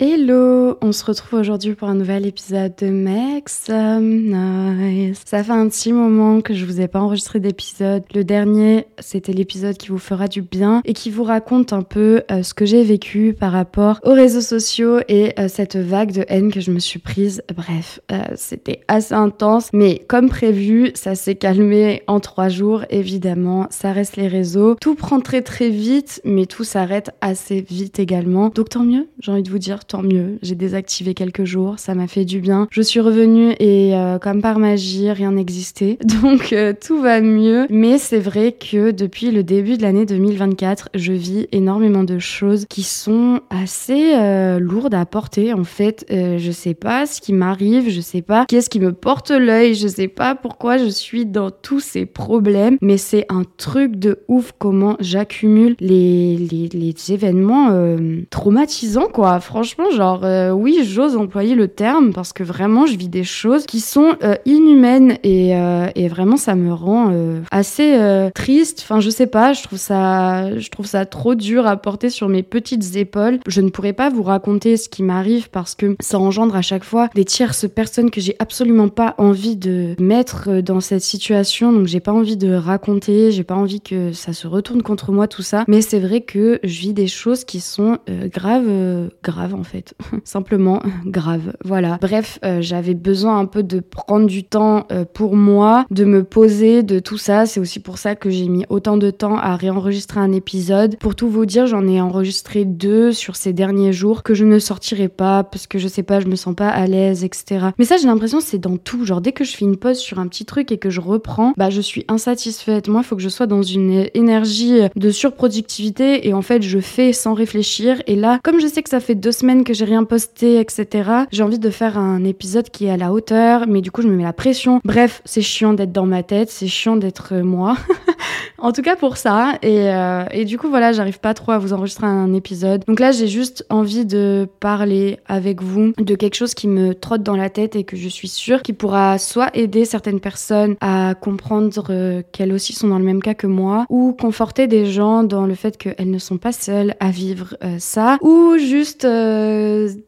Hello, on se retrouve aujourd'hui pour un nouvel épisode de Make Some Nice. Ça fait un petit moment que je vous ai pas enregistré d'épisode. Le dernier, c'était l'épisode qui vous fera du bien et qui vous raconte un peu euh, ce que j'ai vécu par rapport aux réseaux sociaux et euh, cette vague de haine que je me suis prise. Bref, euh, c'était assez intense, mais comme prévu, ça s'est calmé en trois jours. Évidemment, ça reste les réseaux. Tout prend très très vite, mais tout s'arrête assez vite également. Donc tant mieux, j'ai envie de vous dire tant mieux. J'ai désactivé quelques jours, ça m'a fait du bien. Je suis revenue et euh, comme par magie, rien n'existait. Donc euh, tout va mieux. Mais c'est vrai que depuis le début de l'année 2024, je vis énormément de choses qui sont assez euh, lourdes à porter. En fait, je sais pas ce qui m'arrive, je sais pas qu'est-ce qui me porte l'œil, je sais pas pourquoi je suis dans tous ces problèmes. Mais c'est un truc de ouf comment j'accumule les, les, les événements traumatisants, quoi. Franchement, genre, euh, oui, j'ose employer le terme parce que vraiment, je vis des choses qui sont euh, inhumaines et, euh, et, vraiment, ça me rend assez triste. Enfin, je sais pas, je trouve ça, je trouve ça trop dur à porter sur mes petites épaules. Je ne pourrais pas vous raconter ce qui m'arrive parce que ça engendre à chaque fois des tierces personnes que j'ai absolument pas envie de mettre dans cette situation. Donc, j'ai pas envie de raconter, j'ai pas envie que ça se retourne contre moi, tout ça. Mais c'est vrai que je vis des choses qui sont graves, graves en fait. Simplement grave. Voilà. Bref, euh, j'avais besoin un peu de prendre du temps euh, pour moi, de me poser, de tout ça. C'est aussi pour ça que j'ai mis autant de temps à réenregistrer un épisode. Pour tout vous dire, j'en ai enregistré deux sur ces derniers jours que je ne sortirai pas parce que je sais pas, je me sens pas à l'aise, etc. Mais ça, j'ai l'impression c'est dans tout. Genre dès que je fais une pause sur un petit truc et que je reprends, bah je suis insatisfaite. Moi, il faut que je sois dans une énergie de surproductivité et en fait, je fais sans réfléchir. Et là, comme je sais que ça fait deux semaines que j'ai rien posté, etc. J'ai envie de faire un épisode qui est à la hauteur, mais du coup, je me mets la pression. Bref, c'est chiant d'être dans ma tête, c'est chiant d'être euh, moi. en tout cas pour ça. Et, euh, et du coup, voilà, j'arrive pas trop à vous enregistrer un épisode. Donc là, j'ai juste envie de parler avec vous de quelque chose qui me trotte dans la tête et que je suis sûre qui pourra soit aider certaines personnes à comprendre euh, qu'elles aussi sont dans le même cas que moi, ou conforter des gens dans le fait qu'elles ne sont pas seules à vivre ça, ou juste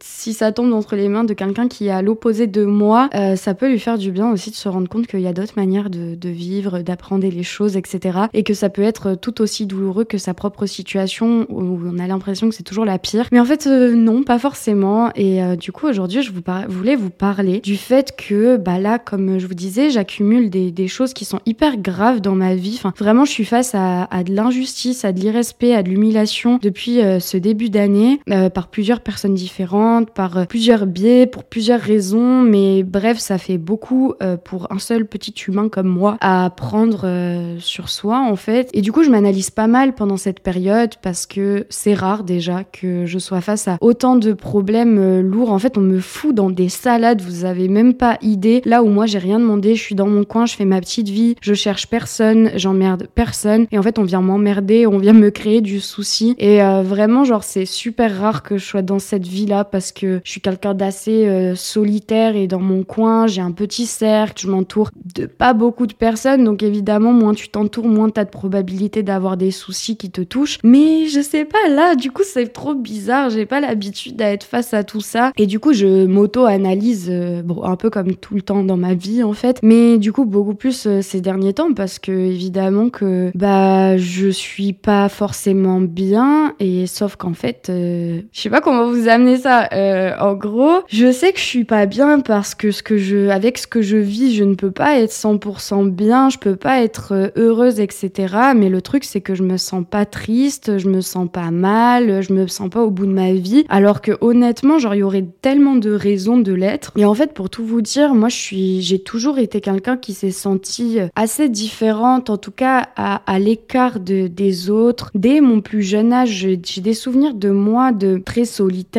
si ça tombe entre les mains de quelqu'un qui est à l'opposé de moi, euh, ça peut lui faire du bien aussi de se rendre compte qu'il y a d'autres manières de, vivre, d'apprendre les choses, etc. Et que ça peut être tout aussi douloureux que sa propre situation où on a l'impression que c'est toujours la pire. Mais en fait, euh, non, pas forcément. Et euh, du coup, aujourd'hui, je vous voulais vous parler du fait que, bah là, comme je vous disais, j'accumule des, choses qui sont hyper graves dans ma vie. Enfin, vraiment, je suis face à, à de l'injustice, à de l'irrespect, à de l'humiliation depuis ce début d'année par plusieurs personnes différentes, par euh, plusieurs biais, pour plusieurs raisons, mais bref, ça fait beaucoup euh, pour un seul petit humain comme moi à prendre euh, sur soi en fait. Et du coup, je m'analyse pas mal pendant cette période parce que c'est rare déjà que je sois face à autant de problèmes lourds. En fait, on me fout dans des salades, vous avez même pas idée. Là où moi, j'ai rien demandé, je suis dans mon coin, je fais ma petite vie, je cherche personne, j'emmerde personne. Et en fait, on vient m'emmerder, on vient me créer du souci. Et vraiment, genre, c'est super rare que je sois dans cette vie-là parce que je suis quelqu'un d'assez euh, solitaire et dans mon coin, j'ai un petit cercle, je m'entoure de pas beaucoup de personnes, donc évidemment, moins tu t'entoures, moins t'as de probabilité d'avoir des soucis qui te touchent. Mais je sais pas, là, du coup, c'est trop bizarre, j'ai pas l'habitude d'être face à tout ça. Et du coup, je m'auto-analyse, euh, bon, un peu comme tout le temps dans ma vie, en fait, mais du coup, beaucoup plus euh, ces derniers temps, parce que évidemment que, bah, je suis pas forcément bien, et sauf qu'en fait, je sais pas comment vous amener ça. Euh, en gros, je sais que je suis pas bien parce que ce que je, avec ce que je vis, je ne peux pas être 100% bien, je peux pas être euh, heureuse, etc. Mais le truc, c'est que je me sens pas triste, je me sens pas mal, je me sens pas au bout de ma vie. Alors que honnêtement, genre, il y aurait tellement de raisons de l'être. Et en fait, pour tout vous dire, moi, je suis, j'ai toujours été quelqu'un qui s'est senti euh, assez différente, en tout cas à, à l'écart de, des autres. Dès mon plus jeune âge, j'ai des souvenirs de moi de très solitaire,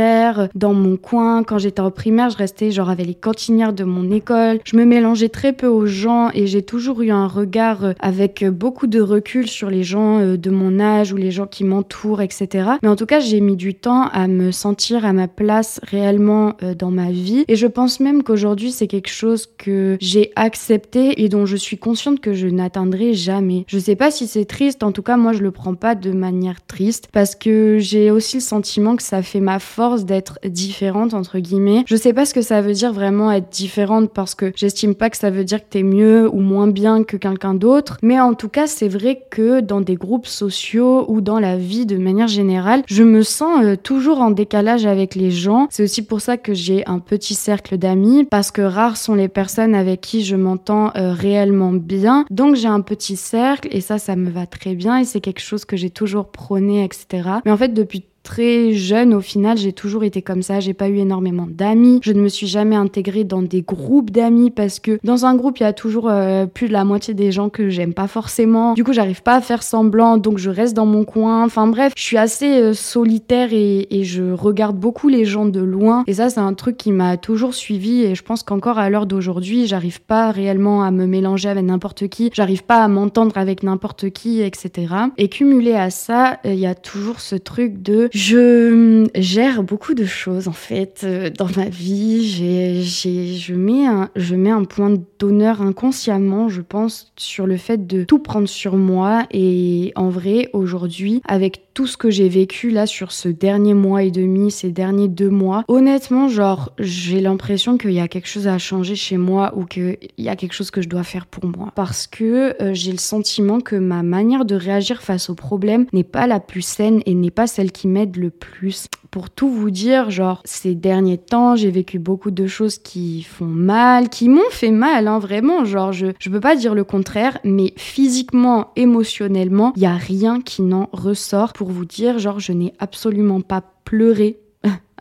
dans mon coin. Quand j'étais en primaire, je restais genre avec les cantinières de mon école. Je me mélangeais très peu aux gens et j'ai toujours eu un regard euh, avec beaucoup de recul sur les gens euh, de mon âge ou les gens qui m'entourent, etc. Mais en tout cas, j'ai mis du temps à me sentir à ma place réellement euh, dans ma vie. Et je pense même qu'aujourd'hui, c'est quelque chose que j'ai accepté et dont je suis consciente que je n'atteindrai jamais. Je sais pas si c'est triste, en tout cas, moi, je le prends pas de manière triste parce que j'ai aussi le sentiment que ça fait ma force d'être différente entre guillemets. Je sais pas ce que ça veut dire vraiment être différente parce que j'estime pas que ça veut dire que t'es mieux ou moins bien que quelqu'un d'autre, mais en tout cas c'est vrai que dans des groupes sociaux ou dans la vie de manière générale, je me sens euh, toujours en décalage avec les gens. C'est aussi pour ça que j'ai un petit cercle d'amis parce que rares sont les personnes avec qui je m'entends euh, réellement bien. Donc j'ai un petit cercle et ça ça me va très bien et c'est quelque chose que j'ai toujours prôné etc. Mais en fait depuis très jeune, au final, j'ai toujours été comme ça. J'ai pas eu énormément d'amis. Je ne me suis jamais intégrée dans des groupes d'amis parce que dans un groupe, il y a toujours euh, plus de la moitié des gens que j'aime pas forcément. Du coup, j'arrive pas à faire semblant, donc je reste dans mon coin. Enfin bref, je suis assez euh, solitaire et, et, je regarde beaucoup les gens de loin. Et ça, c'est un truc qui m'a toujours suivi et je pense qu'encore à l'heure d'aujourd'hui, j'arrive pas réellement à me mélanger avec n'importe qui. J'arrive pas à m'entendre avec n'importe qui, etc. Et cumulé à ça, il y a toujours ce truc de je gère beaucoup de choses en fait euh, dans ma vie. J'ai, je, mets un, je mets un point d'honneur inconsciemment, je pense, sur le fait de tout prendre sur moi. Et en vrai, aujourd'hui, avec tout ce que j'ai vécu là sur ce dernier mois et demi, ces derniers deux mois, honnêtement, genre, j'ai l'impression qu'il y a quelque chose à changer chez moi ou qu'il y a quelque chose que je dois faire pour moi. Parce que euh, j'ai le sentiment que ma manière de réagir face aux problèmes n'est pas la plus saine et n'est pas celle qui m'aide le plus. Pour tout vous dire, genre, ces derniers temps, j'ai vécu beaucoup de choses qui font mal, qui m'ont fait mal, hein, vraiment. Genre, je, je peux pas dire le contraire, mais physiquement, émotionnellement, il y a rien qui n'en ressort. Vous dire, genre, je n'ai absolument pas pleuré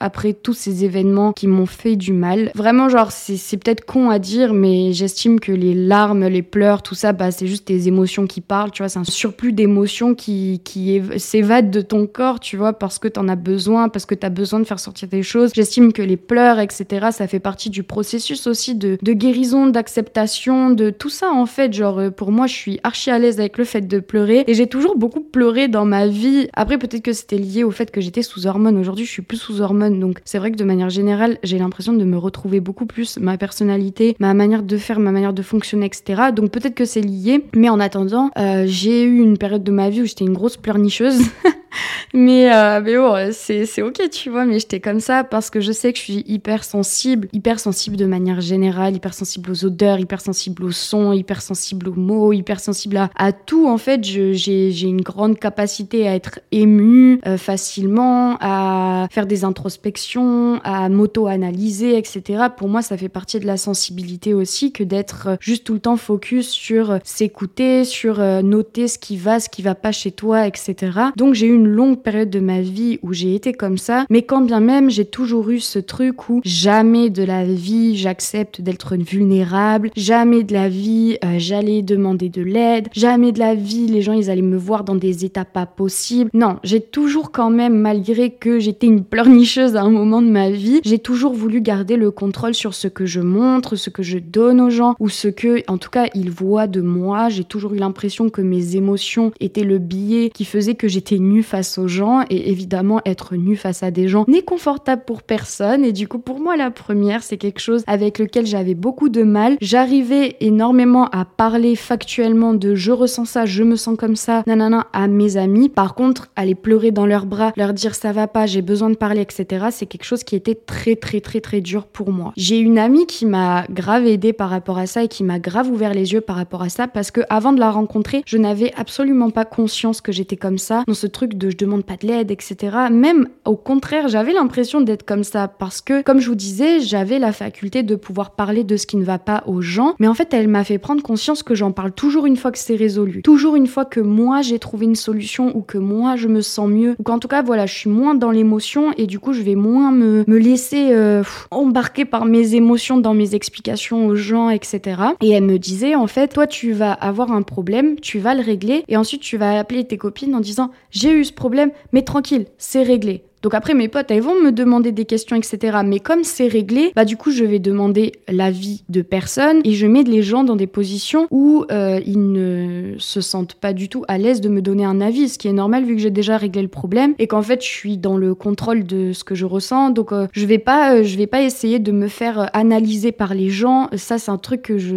après tous ces événements qui m'ont fait du mal. Vraiment, genre, c'est peut-être con à dire, mais j'estime que les larmes, les pleurs, tout ça, bah, c'est juste tes émotions qui parlent, tu vois, c'est un surplus d'émotions qui, qui s'évadent de ton corps, tu vois, parce que t'en as besoin, parce que t'as besoin de faire sortir des choses. J'estime que les pleurs, etc., ça fait partie du processus aussi de, de guérison, d'acceptation, de tout ça, en fait. Genre, euh, pour moi, je suis archi à l'aise avec le fait de pleurer, et j'ai toujours beaucoup pleuré dans ma vie. Après, peut-être que c'était lié au fait que j'étais sous hormones. Aujourd'hui, je suis plus sous hormones donc c'est vrai que de manière générale, j'ai l'impression de me retrouver beaucoup plus ma personnalité, ma manière de faire, ma manière de fonctionner, etc. Donc peut-être que c'est lié. Mais en attendant, euh, j'ai eu une période de ma vie où j'étais une grosse pleurnicheuse. mais, euh, mais bon, c'est, ok, tu vois, mais j'étais comme ça parce que je sais que je suis hyper sensible, hyper sensible de manière générale, hyper sensible aux odeurs, hyper sensible aux sons, hyper sensible aux mots, hyper sensible à, à tout. En fait, j'ai une grande capacité à être émue euh, facilement, à faire des introspections, à m'auto-analyser, etc. Pour moi, ça fait partie de la sensibilité aussi que d'être euh, juste tout le temps focus sur s'écouter, sur noter ce qui va, ce qui va pas chez toi, etc. Donc j'ai eu longue période de ma vie où j'ai été comme ça, mais quand bien même j'ai toujours eu ce truc où jamais de la vie j'accepte d'être vulnérable, jamais de la vie euh, j'allais demander de l'aide, jamais de la vie les gens ils allaient me voir dans des états pas possibles. Non, j'ai toujours quand même, malgré que j'étais une pleurnicheuse à un moment de ma vie, j'ai toujours voulu garder le contrôle sur ce que je montre, ce que je donne aux gens, ou ce que, en tout cas, ils voient de moi. J'ai toujours eu l'impression que mes émotions étaient le billet qui faisait que j'étais nue face aux gens et évidemment être nu face à des gens n'est confortable pour personne et du coup pour moi la première c'est quelque chose avec lequel j'avais beaucoup de mal. J'arrivais énormément à parler factuellement de je ressens ça, je me sens comme ça, nanana à mes amis. Par contre aller pleurer dans leurs bras, leur dire ça va pas, j'ai besoin de parler, etc. C'est quelque chose qui était très très très très dur pour moi. J'ai une amie qui m'a grave aidée par rapport à ça et qui m'a grave ouvert les yeux par rapport à ça parce que avant de la rencontrer, je n'avais absolument pas conscience que j'étais comme ça dans ce truc de je demande pas de l'aide, etc. Même au contraire, j'avais l'impression d'être comme ça parce que, comme je vous disais, j'avais la faculté de pouvoir parler de ce qui ne va pas aux gens. Mais en fait, elle m'a fait prendre conscience que j'en parle toujours une fois que c'est résolu. Toujours une fois que moi j'ai trouvé une solution ou que moi je me sens mieux. Ou qu'en tout cas, voilà, je suis moins dans l'émotion et du coup, je vais moins me, me laisser euh, embarquer par mes émotions dans mes explications aux gens, etc. Et elle me disait, en fait, toi, tu vas avoir un problème, tu vas le régler et ensuite tu vas appeler tes copines en disant, j'ai eu problème, mais tranquille, c'est réglé. Donc après, mes potes, elles vont me demander des questions, etc. Mais comme c'est réglé, bah du coup, je vais demander l'avis de personne et je mets les gens dans des positions où euh, ils ne se sentent pas du tout à l'aise de me donner un avis, ce qui est normal vu que j'ai déjà réglé le problème et qu'en fait, je suis dans le contrôle de ce que je ressens. Donc euh, je vais pas, euh, je vais pas essayer de me faire analyser par les gens. Ça, c'est un truc que je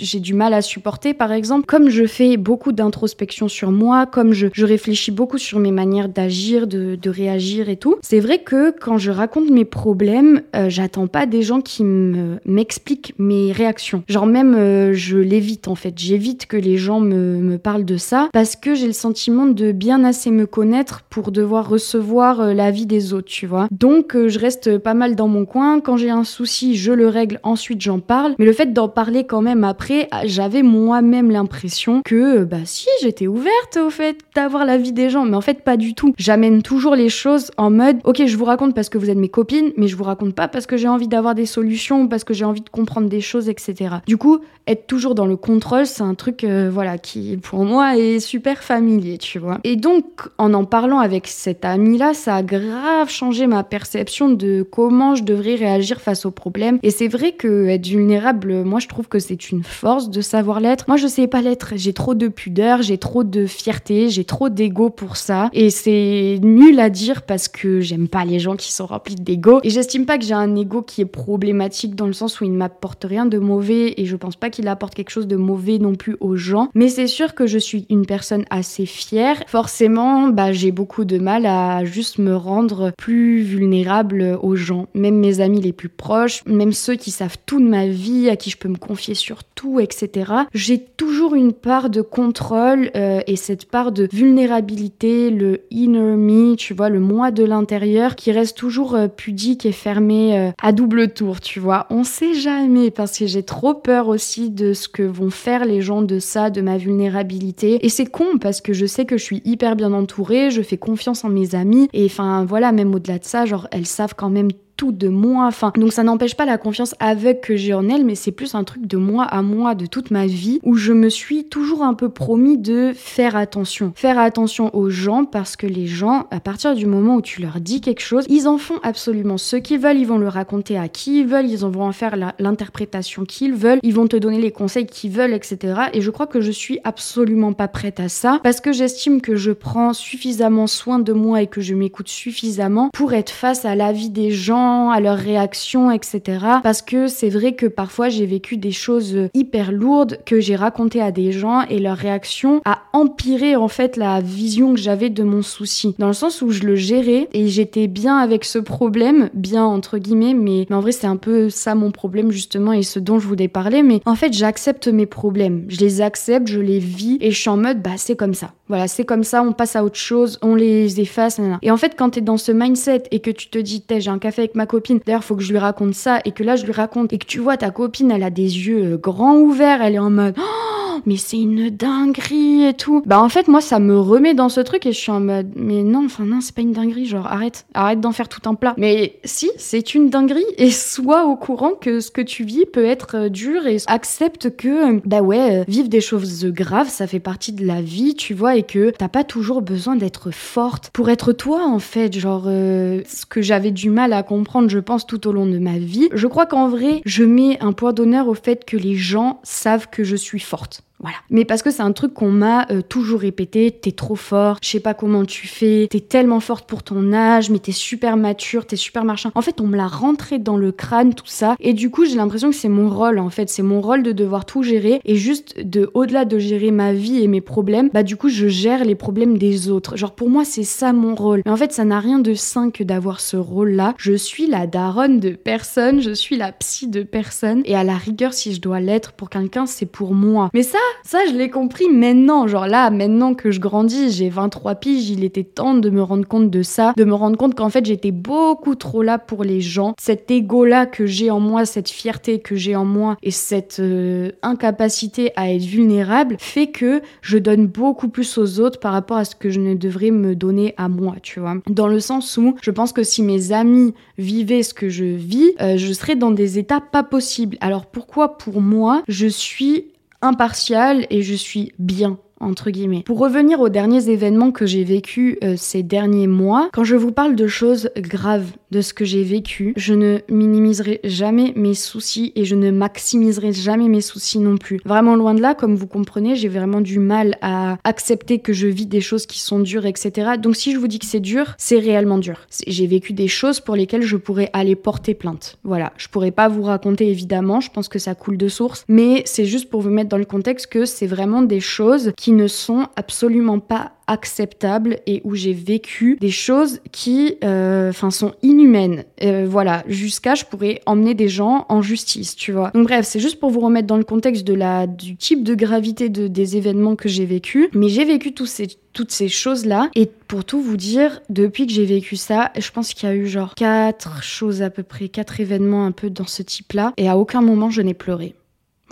j'ai du mal à supporter, par exemple. Comme je fais beaucoup d'introspection sur moi, comme je, je réfléchis beaucoup sur mes manières d'agir, de, réagir, C'est vrai que quand je raconte mes problèmes, euh, j'attends pas des gens qui m'expliquent mes réactions. Genre même euh, je l'évite en fait. J'évite que les gens me, me parlent de ça parce que j'ai le sentiment de bien assez me connaître pour devoir recevoir euh, l'avis des autres, tu vois. Donc je reste pas mal dans mon coin. Quand j'ai un souci, je le règle, ensuite j'en parle. Mais le fait d'en parler quand même après, ah, j'avais moi-même l'impression que bah si j'étais ouverte au fait d'avoir l'avis des gens, mais en fait pas du tout. J'amène toujours les choses en mode ok je vous raconte parce que vous êtes mes copines, mais je vous raconte pas parce que j'ai envie d'avoir des solutions, parce que j'ai envie de comprendre des choses, etc. Du coup, être toujours dans le contrôle, c'est un truc euh, voilà qui pour moi est super familier, tu vois. Et donc en en parlant avec cette amie là, ça a grave changé ma perception de comment je devrais réagir face aux problèmes. Et c'est vrai que être vulnérable, moi je trouve que c'est une force de savoir l'être. Moi je sais pas l'être, j'ai trop de pudeur, j'ai trop de fierté, j'ai trop d'ego pour ça. Et c'est nul à dire parce que j'aime pas les gens qui sont remplis d'ego. Et j'estime pas que j'ai un ego qui est problématique dans le sens où il ne m'apporte rien de mauvais et je pense pas qu'il apporte quelque chose de mauvais non plus aux gens. Mais c'est sûr que je suis une personne assez fière. Forcément, bah, j'ai beaucoup de mal à juste me rendre plus vulnérable aux gens. Même mes amis les plus proches, même ceux qui savent tout de ma vie, à qui je peux me confier sur tout, etc. J'ai toujours une part de contrôle euh, et cette part de vulnérabilité, le inner me, tu vois, le moi de l'intérieur qui reste toujours euh, pudique et fermé euh, à double tour, tu vois. On sait jamais parce que j'ai trop peur aussi de ce que vont faire les gens de ça, de ma vulnérabilité. Et c'est con parce que je sais que je suis hyper bien entourée, je fais confiance en mes amis et enfin voilà, même au-delà de ça, genre elles savent quand même tout de moi. Enfin, donc ça n'empêche pas la confiance avec que j'ai en elle, mais c'est plus un truc de moi à moi, de toute ma vie, où je me suis toujours un peu promis de faire attention. Faire attention aux gens parce que les gens, à partir du moment où tu leur dis quelque chose, ils en font absolument ce qu'ils veulent, ils vont le raconter à qui ils veulent, ils vont en faire l'interprétation qu'ils veulent, ils vont te donner les conseils qu'ils veulent, etc. Et je crois que je suis absolument pas prête à ça parce que j'estime que je prends suffisamment soin de moi et que je m'écoute suffisamment pour être face à l'avis des gens à leurs réactions, etc. Parce que c'est vrai que parfois j'ai vécu des choses hyper lourdes que j'ai racontées à des gens et leur réaction a empiré en fait la vision que j'avais de mon souci. Dans le sens où je le gérais et j'étais bien avec ce problème, bien entre guillemets, mais, mais en vrai c'est un peu ça mon problème justement et ce dont je voulais parler. Mais en fait j'accepte mes problèmes, je les accepte, je les vis et je suis en mode bah c'est comme ça. Voilà, c'est comme ça, on passe à autre chose, on les efface. Et en fait quand t'es dans ce mindset et que tu te dis j'ai un café avec ma copine. D'ailleurs, faut que je lui raconte ça et que là, je lui raconte et que tu vois ta copine, elle a des yeux euh, grands ouverts, elle est en mode oh, mais c'est une dinguerie et tout. Bah en fait, moi, ça me remet dans ce truc et je suis en mode mais non, enfin non, c'est pas une dinguerie, genre arrête, arrête d'en faire tout un plat. Mais si, c'est une dinguerie et sois au courant que ce que tu vis peut être euh, dur et accepte que bah ouais, euh, vivre des choses graves, ça fait partie de la vie, tu vois, et que t'as pas toujours besoin d'être forte pour être toi en fait, genre ce que j'avais du mal à comprendre, je pense, tout au long de ma vie. Je crois qu'en vrai, je mets un point d'honneur au fait que les gens savent que je suis forte. Voilà. Mais parce que c'est un truc qu'on m'a euh, toujours répété, t'es trop fort, je sais pas comment tu fais, t'es tellement forte pour ton âge, mais t'es super mature, t'es super machin. En fait, on me l'a rentré dans le crâne, tout ça. Et du coup, j'ai l'impression que c'est mon rôle, en fait. C'est mon rôle de devoir tout gérer. Et juste de, au-delà de gérer ma vie et mes problèmes, bah du coup, je gère les problèmes des autres. Genre, pour moi, c'est ça mon rôle. Mais en fait, ça n'a rien de sain que d'avoir ce rôle-là. Je suis la daronne de personne, je suis la psy de personne. Et à la rigueur, si je dois l'être pour quelqu'un, c'est pour moi. Mais ça, ça, je l'ai compris maintenant. Genre là, maintenant que je grandis, j'ai 23 piges, il était temps de me rendre compte de ça, de me rendre compte qu'en fait, j'étais beaucoup trop là pour les gens. Cet ego-là que j'ai en moi, cette fierté que j'ai en moi et cette euh, incapacité à être vulnérable fait que je donne beaucoup plus aux autres par rapport à ce que je ne devrais me donner à moi, tu vois. Dans le sens où je pense que si mes amis vivaient ce que je vis, euh, je serais dans des états pas possibles. Alors pourquoi pour moi, je suis impartial et je suis bien entre guillemets. Pour revenir aux derniers événements que j'ai vécus euh, ces derniers mois, quand je vous parle de choses graves, de ce que j'ai vécu, je ne minimiserai jamais mes soucis et je ne maximiserai jamais mes soucis non plus. Vraiment loin de là, comme vous comprenez, j'ai vraiment du mal à accepter que je vis des choses qui sont dures, etc. Donc si je vous dis que c'est dur, c'est réellement dur. J'ai vécu des choses pour lesquelles je pourrais aller porter plainte. Voilà, je pourrais pas vous raconter évidemment, je pense que ça coule de source, mais c'est juste pour vous mettre dans le contexte que c'est vraiment des choses qui qui ne sont absolument pas acceptables et où j'ai vécu des choses qui euh, enfin sont inhumaines euh, voilà jusqu'à je pourrais emmener des gens en justice tu vois donc bref c'est juste pour vous remettre dans le contexte de la du type de gravité de, des événements que j'ai vécu mais j'ai vécu tous ces toutes ces choses-là. Et pour tout vous dire, depuis que j'ai vécu ça, je pense qu'il y a eu genre quatre choses à peu près, quatre événements un peu dans ce type-là. Et à aucun moment je n'ai pleuré.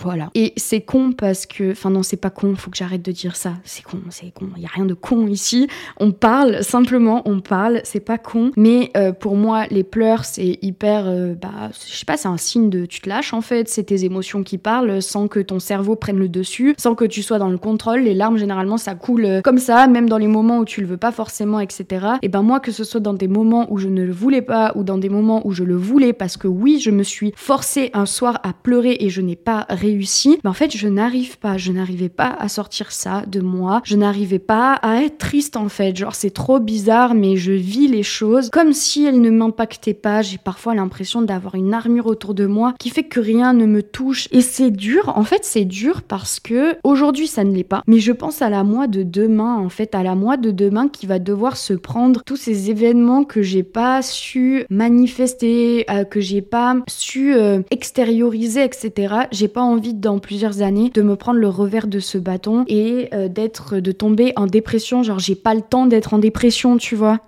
Voilà. Et c'est con parce que, enfin non, c'est pas con, faut que j'arrête de dire ça. C'est con, c'est con. Il y a rien de con ici. On parle simplement, on parle. C'est pas con. Mais euh, pour moi, les pleurs, c'est hyper, euh, bah, je sais pas, c'est un signe de, tu te lâches en fait. C'est tes émotions qui parlent sans que ton cerveau prenne le dessus, sans que tu sois dans le contrôle. Les larmes, généralement, ça coule euh, comme ça, même dans les moments où tu le veux pas forcément, etc. Et ben moi, que ce soit dans des moments où je ne le voulais pas ou dans des moments où je le voulais, parce que oui, je me suis forcée un soir à pleurer et je n'ai pas réussi réussi, en fait, je n'arrive pas, je n'arrivais pas à sortir ça de moi, je n'arrivais pas à être triste en fait, genre c'est trop bizarre, mais je vis les choses comme si elles ne m'impactaient pas, j'ai parfois l'impression d'avoir une armure autour de moi qui fait que rien ne me touche, et c'est dur, en fait c'est dur parce que aujourd'hui ça ne l'est pas, mais je pense à la moi de demain, en fait, à la moi de demain qui va devoir se prendre tous ces événements que j'ai pas su manifester, euh, que j'ai pas su euh, extérioriser, etc. J'ai pas envie dans plusieurs années de me prendre le revers de ce bâton et euh, d'être, de tomber en dépression. Genre, j'ai pas le temps d'être en dépression, tu vois.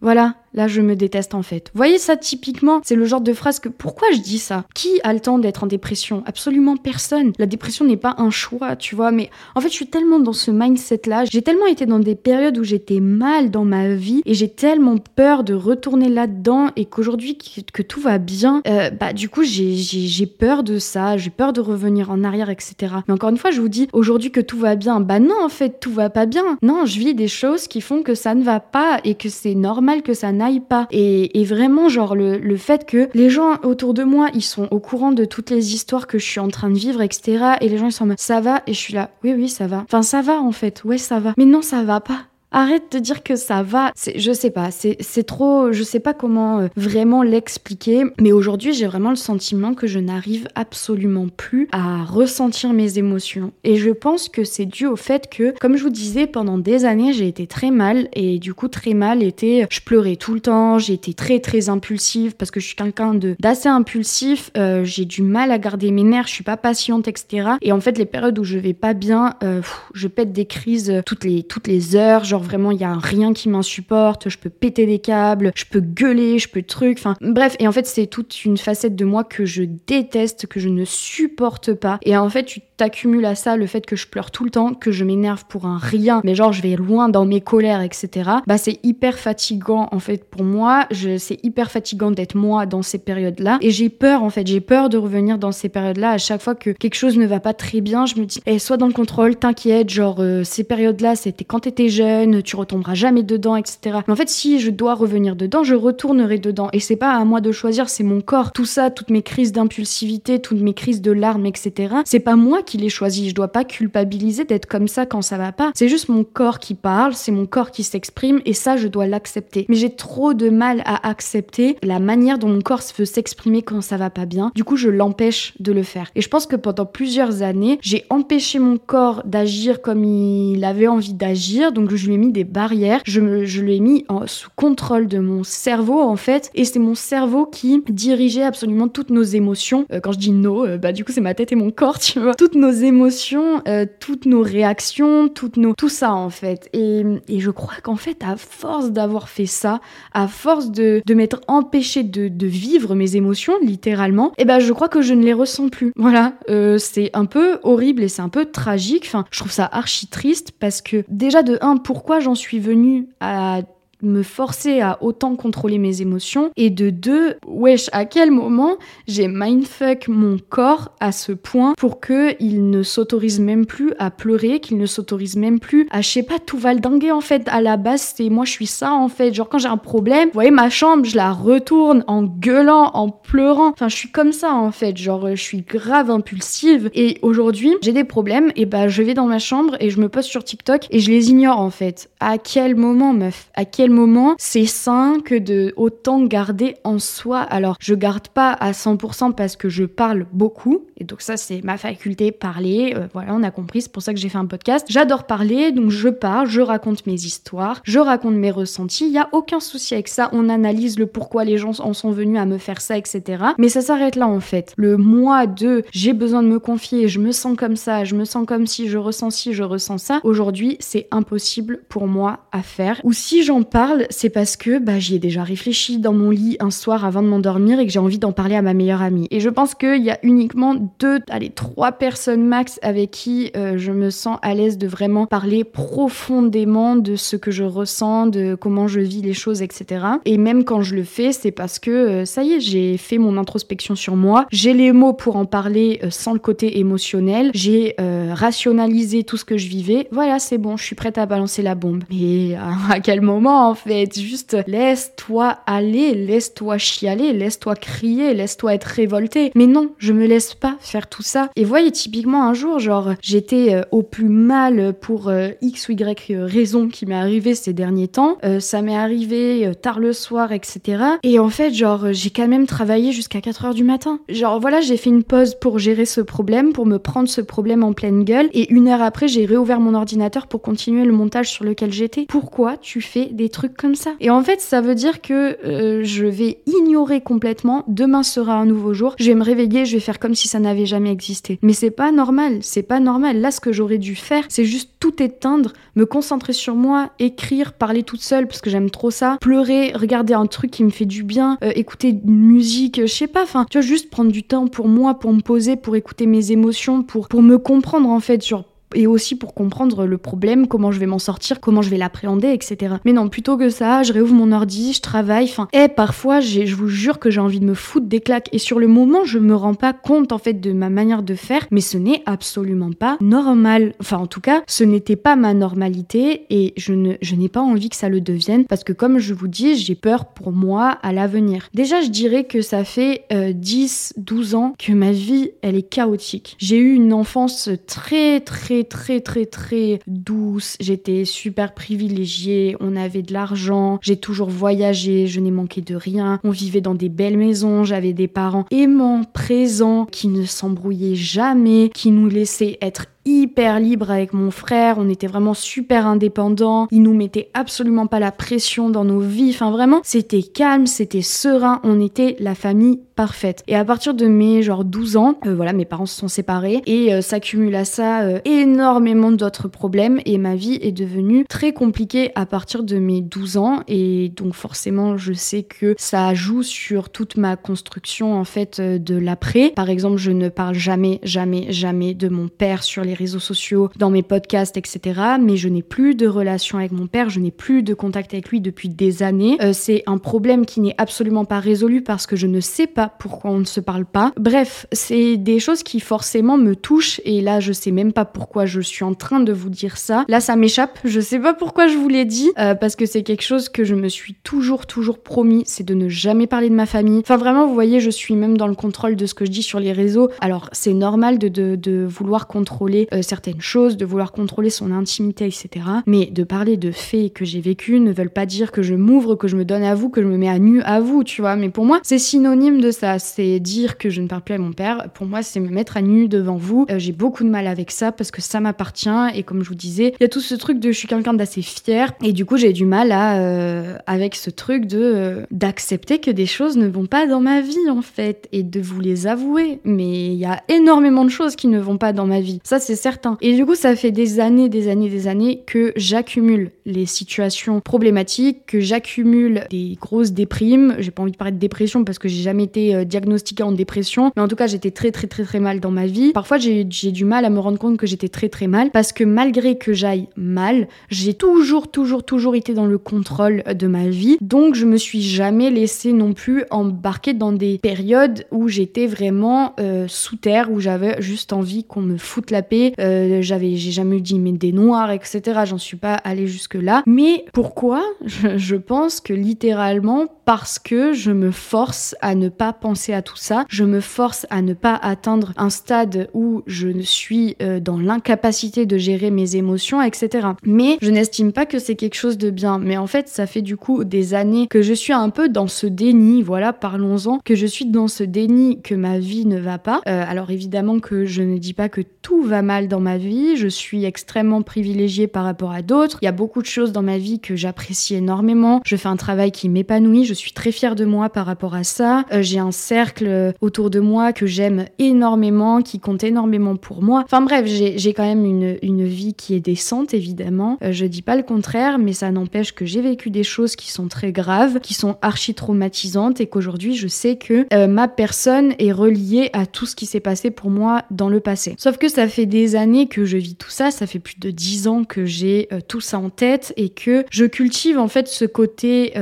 Voilà, là je me déteste en fait. Vous voyez ça typiquement, c'est le genre de phrase que pourquoi je dis ça? Qui a le temps d'être en dépression? Absolument personne. La dépression n'est pas un choix, tu vois, mais en fait je suis tellement dans ce mindset là, j'ai tellement été dans des périodes où j'étais mal dans ma vie et j'ai tellement peur de retourner là-dedans et qu'aujourd'hui que, tout va bien, euh, bah du coup j'ai peur de ça, j'ai peur de revenir en arrière, etc. Mais encore une fois, je vous dis aujourd'hui que tout va bien, bah non en fait tout va pas bien. Non, je vis des choses qui font que ça ne va pas et que c'est normal que ça n'aille pas. Et, vraiment, genre, le, fait que les gens autour de moi, ils sont au courant de toutes les histoires que je suis en train de vivre, etc. Et les gens, ils sont en mode, ça va? Et je suis là, oui, oui, ça va. Enfin, ça va en fait, ouais, ça va. Mais non, ça va pas. Arrête de dire que ça va. Je sais pas, c'est trop. Je sais pas comment euh, vraiment l'expliquer. Mais aujourd'hui, j'ai vraiment le sentiment que je n'arrive absolument plus à ressentir mes émotions. Et je pense que c'est dû au fait que, comme je vous disais, pendant des années, j'ai été très mal. Et du coup, très mal était. Je pleurais tout le temps. Été très, très impulsive parce que je suis quelqu'un d'assez impulsif. Euh, j'ai du mal à garder mes nerfs. Je suis pas patiente, etc. Et en fait, les périodes où je vais pas bien, euh, je pète des crises toutes les, toutes les heures. Genre, vraiment il y a rien qui m'insupporte, je peux péter des câbles, je peux gueuler, je peux truc, enfin bref, et en fait c'est toute une facette de moi que je déteste, que je ne supporte pas. Et en fait tu t'accumules à ça le fait que je pleure tout le temps, que je m'énerve pour un rien, mais genre je vais loin dans mes colères, etc. Bah c'est hyper fatigant en fait pour moi, c'est hyper fatigant d'être moi dans ces périodes-là, et j'ai peur en fait, j'ai peur de revenir dans ces périodes-là à chaque fois que quelque chose ne va pas très bien, je me dis, eh, sois dans le contrôle, t'inquiète, genre euh, ces périodes-là c'était quand t'étais jeune, tu retomberas jamais dedans, etc. Mais en fait, si je dois revenir dedans, je retournerai dedans. Et c'est pas à moi de choisir, c'est mon corps. Tout ça, toutes mes crises d'impulsivité, toutes mes crises de larmes, etc. C'est pas moi qui les choisis. Je dois pas culpabiliser d'être comme ça quand ça va pas. C'est juste mon corps qui parle, c'est mon corps qui s'exprime, et ça, je dois l'accepter. Mais j'ai trop de mal à accepter la manière dont mon corps veut s'exprimer quand ça va pas bien. Du coup, je l'empêche de le faire. Et je pense que pendant plusieurs années, j'ai empêché mon corps d'agir comme il avait envie d'agir. Donc, je lui ai mis des barrières, je, je l'ai mis en, sous contrôle de mon cerveau en fait, et c'est mon cerveau qui dirigeait absolument toutes nos émotions. Euh, quand je dis nos, euh, bah du coup c'est ma tête et mon corps, tu vois. Nos émotions, euh, toutes nos réactions, toutes nos, tout ça en fait. Et, et je crois qu'en fait, à force d'avoir fait ça, à force de, de m'être empêché de, de, vivre mes émotions, littéralement, eh ben je crois que je ne les ressens plus. Voilà, c'est un peu horrible et c'est un peu tragique. Enfin, je trouve ça archi triste parce que déjà de un, pourquoi j'en suis venue à me forcer à autant contrôler mes émotions et de deux, wesh, à quel moment j'ai mindfuck mon corps à ce point pour que il ne s'autorise même plus à pleurer, qu'il ne s'autorise même plus à, je sais pas, tout valdinguer en fait. À la base, c'est moi je suis ça en fait. Genre quand j'ai un problème, vous voyez ma chambre, je la retourne en gueulant, en pleurant. Enfin, je suis comme ça en fait. Genre, je suis grave impulsive et aujourd'hui, j'ai des problèmes et bah je vais dans ma chambre et je me poste sur TikTok et je les ignore en fait. À quel moment, meuf? À quel moment c'est sain que de autant garder en soi? Alors, je garde pas à 100% parce que je parle beaucoup, et donc ça c'est ma faculté parler. Euh, voilà, on a compris, c'est pour ça que j'ai fait un podcast. J'adore parler, donc je parle, je raconte mes histoires, je raconte mes ressentis. Il y a aucun souci avec ça. On analyse le pourquoi les gens en sont venus à me faire ça, etc. Mais ça s'arrête là en fait. Le moi de j'ai besoin de me confier, je me sens comme ça, je me sens comme si je ressens ci, je ressens ça. Aujourd'hui, c'est impossible pour moi à faire. Ou si j'en parle, c'est parce que bah, j'y ai déjà réfléchi dans mon lit un soir avant de m'endormir et que j'ai envie d'en parler à ma meilleure amie. Et je pense qu'il y a uniquement deux, allez, trois personnes max avec qui euh, je me sens à l'aise de vraiment parler profondément de ce que je ressens, de comment je vis les choses, etc. Et même quand je le fais, c'est parce que euh, ça y est, j'ai fait mon introspection sur moi, j'ai les mots pour en parler euh, sans le côté émotionnel, j'ai rationalisé tout ce que je vivais. Voilà, c'est bon, je suis prête à balancer la bombe. Et à quel moment en fait Juste laisse-toi aller, laisse-toi chialer, laisse-toi crier, laisse-toi être révolté. Mais non, je me laisse pas faire tout ça. Et voyez, typiquement un jour, genre, j'étais euh, au plus mal pour euh, X ou Y euh, raison qui m'est arrivé ces derniers temps. ça m'est arrivé tard le soir, etc. Et en fait, genre, j'ai quand même travaillé jusqu'à 4 heures du matin. Genre, voilà, j'ai fait une pause pour gérer ce problème, pour me prendre ce problème en pleine gueule. Et une heure après, j'ai réouvert mon ordinateur pour continuer le montage sur lequel j'étais. Pourquoi tu fais des trucs comme ça Et en fait, ça veut dire que je vais ignorer complètement. Demain sera un nouveau jour. Je vais me réveiller, je vais faire comme si ça n'avait jamais existé. Mais c'est pas normal, c'est pas normal. Là, ce que j'aurais dû faire, c'est juste tout éteindre, me concentrer sur moi, écrire, parler toute seule parce que j'aime trop ça, pleurer, regarder un truc qui me fait du bien, euh, écouter une musique, je sais pas, enfin, tu vois, juste prendre du temps pour moi, pour me poser, pour écouter mes émotions, pour, pour me comprendre en fait, genre et aussi pour comprendre le problème, comment je vais m'en sortir, comment je vais l'appréhender, etc. Mais non, plutôt que ça, je réouvre mon ordi, je travaille, enfin, et parfois, je vous jure que j'ai envie de me foutre des claques. Et sur le moment, je me rends pas compte, en fait, de ma manière de faire, mais ce n'est absolument pas normal. Enfin, en tout cas, ce n'était pas ma normalité et je ne, je n'ai pas envie que ça le devienne parce que, comme je vous dis, j'ai peur pour moi à l'avenir. Déjà, je dirais que ça fait 10, euh, 12 ans que ma vie, elle est chaotique. J'ai eu une enfance très, très très très très douce. J'étais super privilégiée. On avait de l'argent. J'ai toujours voyagé. Je n'ai manqué de rien. On vivait dans des belles maisons. J'avais des parents aimants, présents, qui ne s'embrouillaient jamais, qui nous laissaient être hyper libre avec mon frère, on était vraiment super indépendants, il nous mettait absolument pas la pression dans nos vies, enfin vraiment, c'était calme, c'était serein, on était la famille parfaite. Et à partir de mes genre 12 ans, euh, voilà, mes parents se sont séparés et euh, s'accumule à ça euh, énormément d'autres problèmes et ma vie est devenue très compliquée à partir de mes 12 ans et donc forcément, je sais que ça joue sur toute ma construction en fait de l'après. Par exemple, je ne parle jamais jamais jamais de mon père sur les réseaux sociaux, dans mes podcasts, etc. Mais je n'ai plus de relation avec mon père, je n'ai plus de contact avec lui depuis des années. Euh, c'est un problème qui n'est absolument pas résolu parce que je ne sais pas pourquoi on ne se parle pas. Bref, c'est des choses qui forcément me touchent et là je sais même pas pourquoi je suis en train de vous dire ça. Là ça m'échappe, je sais pas pourquoi je vous l'ai dit euh, parce que c'est quelque chose que je me suis toujours toujours promis, c'est de ne jamais parler de ma famille. Enfin vraiment vous voyez je suis même dans le contrôle de ce que je dis sur les réseaux. Alors c'est normal de, de, de vouloir contrôler euh, certaines choses, de vouloir contrôler son intimité, etc. Mais de parler de faits que j'ai vécu ne veulent pas dire que je m'ouvre, que je me donne à vous, que je me mets à nu à vous, tu vois. Mais pour moi, c'est synonyme de ça. C'est dire que je ne parle plus à mon père. Pour moi, c'est me mettre à nu devant vous. Euh, j'ai beaucoup de mal avec ça parce que ça m'appartient. Et comme je vous disais, il y a tout ce truc de je suis quelqu'un d'assez fier. Et du coup, j'ai du mal à, euh, avec ce truc de d'accepter que des choses ne vont pas dans ma vie, en fait. Et de vous les avouer. Mais il y a énormément de choses qui ne vont pas dans ma vie. Ça, c'est certain. Et du coup, ça fait des années, des années, des années que j'accumule les situations problématiques, que j'accumule des grosses déprimes. J'ai pas envie de parler de dépression parce que j'ai jamais été euh, diagnostiquée en dépression, mais en tout cas, j'étais très, très, très, très mal dans ma vie. Parfois, j'ai du mal à me rendre compte que j'étais très, très mal parce que malgré que j'aille mal, j'ai toujours, toujours, toujours été dans le contrôle de ma vie. Donc, je me suis jamais laissée non plus embarquer dans des périodes où j'étais vraiment euh, sous terre, où j'avais juste envie qu'on me foute la paix Euh, j'avais, j'ai jamais dit mais des noirs, etc. J'en suis pas allée jusque là. Mais pourquoi je, pense que littéralement parce que je me force à ne pas penser à tout ça. Je me force à ne pas atteindre un stade où je suis euh, dans l'incapacité de gérer mes émotions, etc. Mais je n'estime pas que c'est quelque chose de bien. Mais en fait, ça fait du coup des années que je suis un peu dans ce déni. Voilà, parlons-en. Que je suis dans ce déni que ma vie ne va pas. Euh, alors évidemment que je ne dis pas que tout va dans ma vie. Je suis extrêmement privilégiée par rapport à d'autres. Il y a beaucoup de choses dans ma vie que j'apprécie énormément. Je fais un travail qui m'épanouit. Je suis très fière de moi par rapport à ça. Euh, j'ai un cercle autour de moi que j'aime énormément, qui compte énormément pour moi. Enfin bref, j'ai quand même une, une, vie qui est décente, évidemment. Euh, je dis pas le contraire, mais ça n'empêche que j'ai vécu des choses qui sont très graves, qui sont archi traumatisantes et qu'aujourd'hui je sais que euh, ma personne est reliée à tout ce qui s'est passé pour moi dans le passé. Sauf que ça fait des années que je vis tout ça, ça fait plus de dix ans que j'ai tout ça en tête et que je cultive en fait ce côté,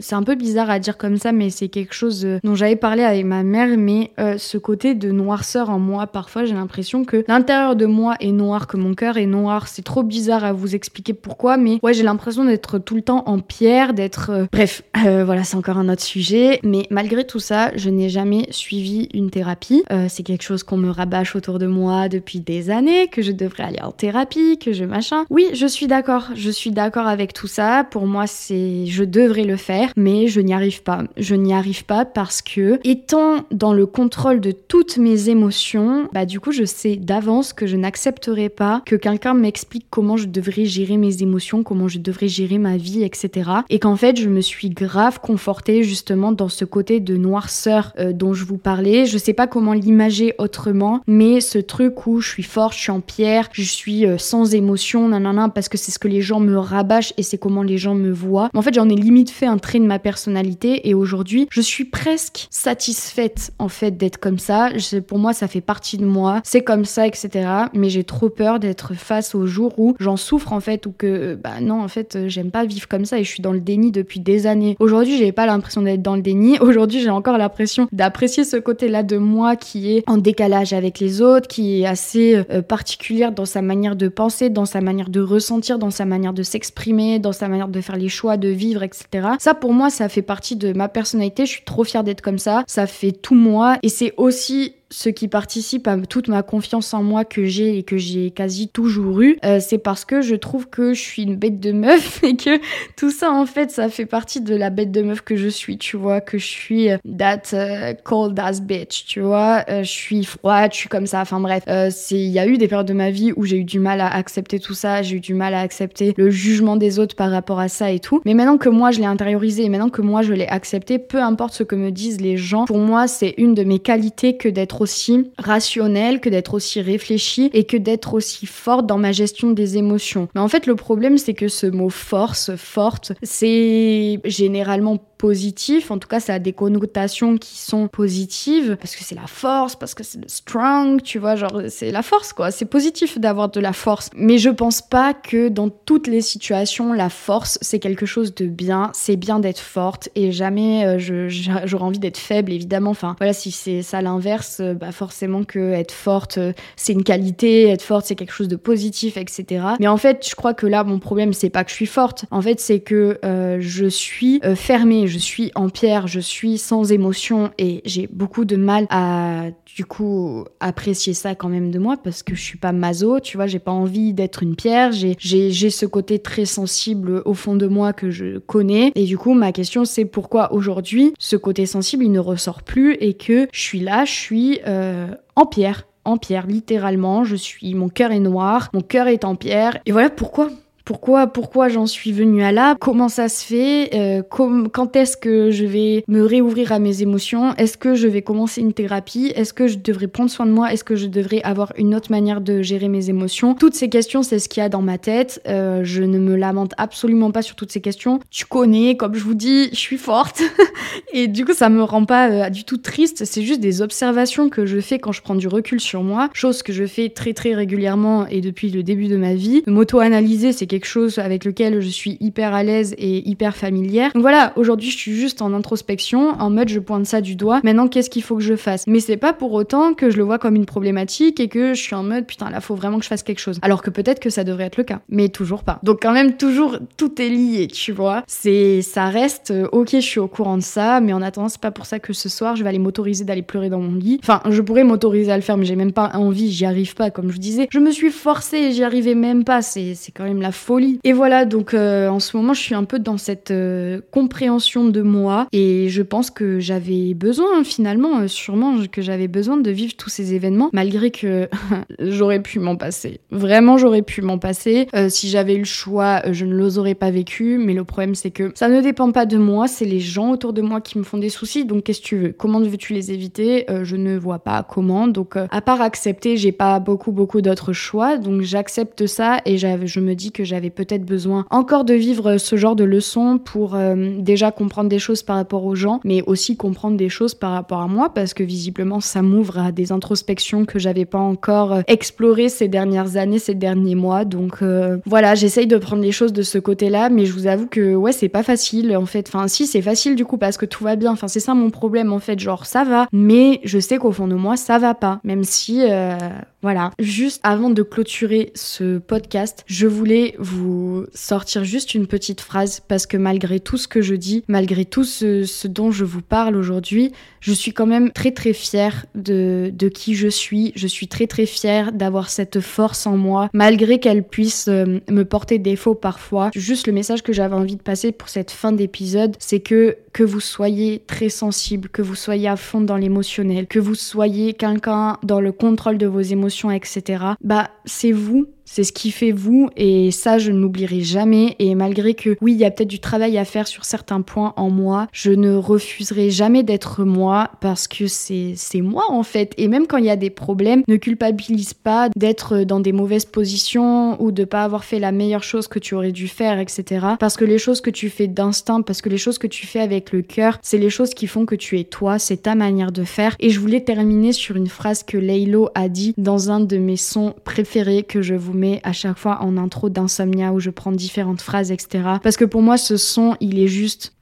c'est un peu bizarre à dire comme ça, mais c'est quelque chose euh, dont j'avais parlé avec ma mère, mais euh, ce côté de noirceur en moi, parfois j'ai l'impression que l'intérieur de moi est noir, que mon cœur est noir. C'est trop bizarre à vous expliquer pourquoi, mais ouais, j'ai l'impression d'être tout le temps en pierre, d'être... Euh, bref, voilà, c'est encore un autre sujet, mais malgré tout ça, je n'ai jamais suivi une thérapie. c'est quelque chose qu'on me rabâche autour de moi depuis des années, que je devrais aller en thérapie, que je machin. Oui, je suis d'accord, je suis d'accord avec tout ça. Pour moi, c'est... Je devrais le faire, mais je n'y arrive pas. Je n'y arrive pas parce que, étant dans le contrôle de toutes mes émotions, bah du coup, je sais d'avance que je n'accepterai pas que quelqu'un m'explique comment je devrais gérer mes émotions, comment je devrais gérer ma vie, etc. Et qu'en fait, je me suis grave confortée justement dans ce côté de noirceur euh, dont je vous parlais. Je sais pas comment l'imager autrement, mais ce truc où je suis forte, je suis en pierre, je suis euh, sans émotion, nanana, parce que c'est ce que les gens me rabâchent et c'est comment les gens me voient. en fait, j'en ai limite fait un trait de ma personnalité et aujourd'hui, je suis presque satisfaite en fait d'être comme ça. pour moi, ça fait partie de moi, c'est comme ça, etc. Mais j'ai trop peur d'être face au jour où j'en souffre en fait ou que bah non, en fait, j'aime pas vivre comme ça et je suis dans le déni depuis des années. Aujourd'hui, j'ai pas l'impression d'être dans le déni. Aujourd'hui, j'ai encore l'impression d'apprécier ce côté-là de moi qui est en décalage avec les autres, qui est assez euh, particulière dans sa manière de penser, dans sa manière de ressentir, dans sa manière de s'exprimer, dans sa manière de faire les choix, de vivre, etc. Ça, pour moi, ça fait partie de ma personnalité. Je suis trop fière d'être comme ça. Ça fait tout moi. Et c'est aussi ce qui participe à toute ma confiance en moi que j'ai et que j'ai quasi toujours eu, euh, c'est parce que je trouve que je suis une bête de meuf et que tout ça en fait ça fait partie de la bête de meuf que je suis, tu vois, que je suis euh, that euh, cold as bitch, tu vois, je suis froide, je suis comme ça, enfin bref, il y a eu des périodes de ma vie où j'ai eu du mal à accepter tout ça, j'ai eu du mal à accepter le jugement des autres par rapport à ça et tout, mais maintenant que moi je l'ai intériorisé et maintenant que moi je l'ai accepté, peu importe ce que me disent les gens, pour moi c'est une de mes qualités que d'être aussi rationnelle, que d'être aussi réfléchie et que d'être aussi forte dans ma gestion des émotions. Mais en fait, le problème, c'est que ce mot force, forte, c'est généralement positif. En tout cas, ça a des connotations qui sont positives parce que c'est la force, parce que c'est le strong, tu vois, genre c'est la force quoi. C'est positif d'avoir de la force. Mais je pense pas que dans toutes les situations, la force c'est quelque chose de bien. C'est bien d'être forte et jamais euh, j'aurais envie d'être faible évidemment. Enfin voilà, si c'est ça l'inverse, euh, bah forcément que être forte euh, c'est une qualité, être forte c'est quelque chose de positif, etc. Mais en fait, je crois que là mon problème c'est pas que je suis forte. En fait, c'est que je suis fermée je suis en pierre, je suis sans émotion et j'ai beaucoup de mal à du coup apprécier ça quand même de moi parce que je suis pas maso, tu vois, j'ai pas envie d'être une pierre, j'ai j'ai ce côté très sensible au fond de moi que je connais et du coup ma question c'est pourquoi aujourd'hui ce côté sensible il ne ressort plus et que je suis là, je suis euh, en pierre en pierre, littéralement. Je suis, mon cœur est noir, mon cœur est en pierre. Et voilà pourquoi. Pourquoi, pourquoi j'en suis venue à là Comment ça se fait euh, Quand est-ce que je vais me réouvrir à mes émotions Est-ce que je vais commencer une thérapie Est-ce que je devrais prendre soin de moi Est-ce que je devrais avoir une autre manière de gérer mes émotions Toutes ces questions, c'est ce qu'il y a dans ma tête. Euh, je ne me lamente absolument pas sur toutes ces questions. Tu connais, comme je vous dis, je suis forte. et du coup, ça me rend pas euh, du tout triste. C'est juste des observations que je fais quand je prends du recul sur moi. Chose que je fais très très régulièrement et depuis le début de ma vie. M'auto-analyser, c'est quelque chose avec lequel je suis hyper à l'aise et hyper familière. Donc voilà, aujourd'hui je suis juste en introspection, en mode je pointe ça du doigt. Maintenant, qu'est-ce qu'il faut que je fasse? Mais c'est pas pour autant que je le vois comme une problématique et que je suis en mode putain là faut vraiment que je fasse quelque chose. Alors que peut-être que ça devrait être le cas, mais toujours pas. Donc quand même toujours tout est lié, tu vois. C'est ça reste euh, ok, je suis au courant de ça, mais en attendant c'est pas pour ça que ce soir je vais aller m'autoriser d'aller pleurer dans mon lit. Enfin, je pourrais m'autoriser à le faire, mais j'ai même pas envie, j'y arrive pas. Comme je disais, je me suis forcée et j'y arrivais même pas. C'est quand même la folie. Et voilà, donc euh, en ce moment je suis un peu dans cette euh, compréhension de moi et je pense que j'avais besoin finalement, sûrement que j'avais besoin de vivre tous ces événements, malgré que j'aurais pu m'en passer. Vraiment, j'aurais pu m'en passer. Euh, si j'avais eu le choix, euh, je ne les aurais pas vécu. Mais le problème, c'est que ça ne dépend pas de moi, c'est les gens autour de moi qui me font des soucis. Donc, qu'est-ce que tu veux? Comment veux-tu les éviter? Euh, Je ne vois pas comment. Donc, à part accepter, j'ai pas beaucoup, beaucoup d'autres choix. Donc, j'accepte ça et je me dis que j'avais peut-être besoin encore de vivre ce genre de leçons pour déjà comprendre des choses par rapport aux gens, mais aussi comprendre des choses par rapport à moi parce que visiblement, ça m'ouvre à des introspections que j'avais pas encore explorées ces dernières années, ces derniers mois. Donc euh, voilà, j'essaye de prendre les choses de ce côté-là, mais je vous avoue que ouais, c'est pas facile en fait. Enfin, si, c'est facile du coup parce que tout va bien. Enfin, c'est ça mon problème en fait. Genre, ça va, mais je sais qu'au fond de moi, ça va pas. Même si, euh, voilà. Juste avant de clôturer ce podcast, je voulais vous sortir juste une petite phrase parce que malgré tout ce que je dis, malgré tout ce, dont je vous parle aujourd'hui, je suis quand même très très fière de, de qui je suis. Je suis très très fière d'avoir cette force en moi, malgré qu'elle puisse euh, me porter défaut parfois. Juste le message que j'avais envie de passer pour cette fin d'épisode, c'est que que vous soyez très sensible, que vous soyez à fond dans l'émotionnel, que vous soyez quelqu'un dans le contrôle de vos émotions, etc. Bah c'est vous c'est ce qui fait vous et ça je ne l'oublierai jamais. Et malgré que oui il y a peut-être du travail à faire sur certains points en moi, je ne refuserai jamais d'être moi parce que c'est moi en fait. Et même quand il y a des problèmes, ne culpabilise pas d'être dans des mauvaises positions ou de pas avoir fait la meilleure chose que tu aurais dû faire etc. Parce que les choses que tu fais d'instinct, parce que les choses que tu fais avec le cœur, c'est les choses qui font que tu es toi, c'est ta manière de faire. Et je voulais terminer sur une phrase que Laylo a dit dans un de mes sons préférés que je vous à chaque fois en intro d'Insomnia où je prends différentes phrases, etc. Parce que pour moi, ce son, il est juste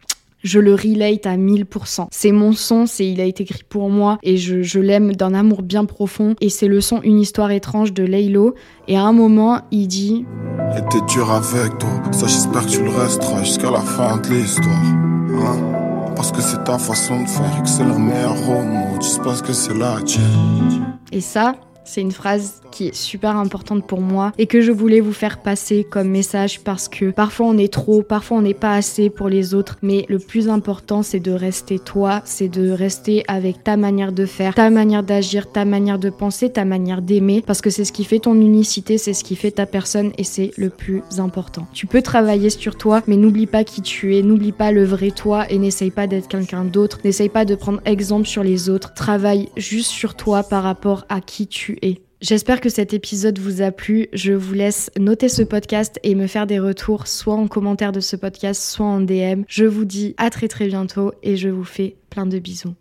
je le relate à 1000%. C'est mon son, c'est il a été écrit pour moi et je, l'aime d'un amour bien profond. Et c'est le son Une histoire étrange de Laylo. Et à un moment, il dit Était dur avec toi, ça j'espère que tu le resteras jusqu'à la fin de l'histoire. Hein Parce que c'est ta façon de faire et que c'est la meilleure au Tu sais pas ce que c'est la tienne. Et ça, c'est une phrase qui est super importante pour moi et que je voulais vous faire passer comme message parce que parfois on est trop, parfois on n'est pas assez pour les autres, mais le plus important c'est de rester toi, c'est de rester avec ta manière de faire, ta manière d'agir, ta manière de penser, ta manière d'aimer parce que c'est ce qui fait ton unicité, c'est ce qui fait ta personne et c'est le plus important. Tu peux travailler sur toi, mais n'oublie pas qui tu es, n'oublie pas le vrai toi et n'essaye pas d'être quelqu'un d'autre, n'essaye pas de prendre exemple sur les autres, travaille juste sur toi par rapport à qui J'espère que cet épisode vous a plu. Je vous laisse noter ce podcast et me faire des retours, soit en commentaire de ce podcast, soit en DM. Je vous dis à très très bientôt et je vous fais plein de bisous.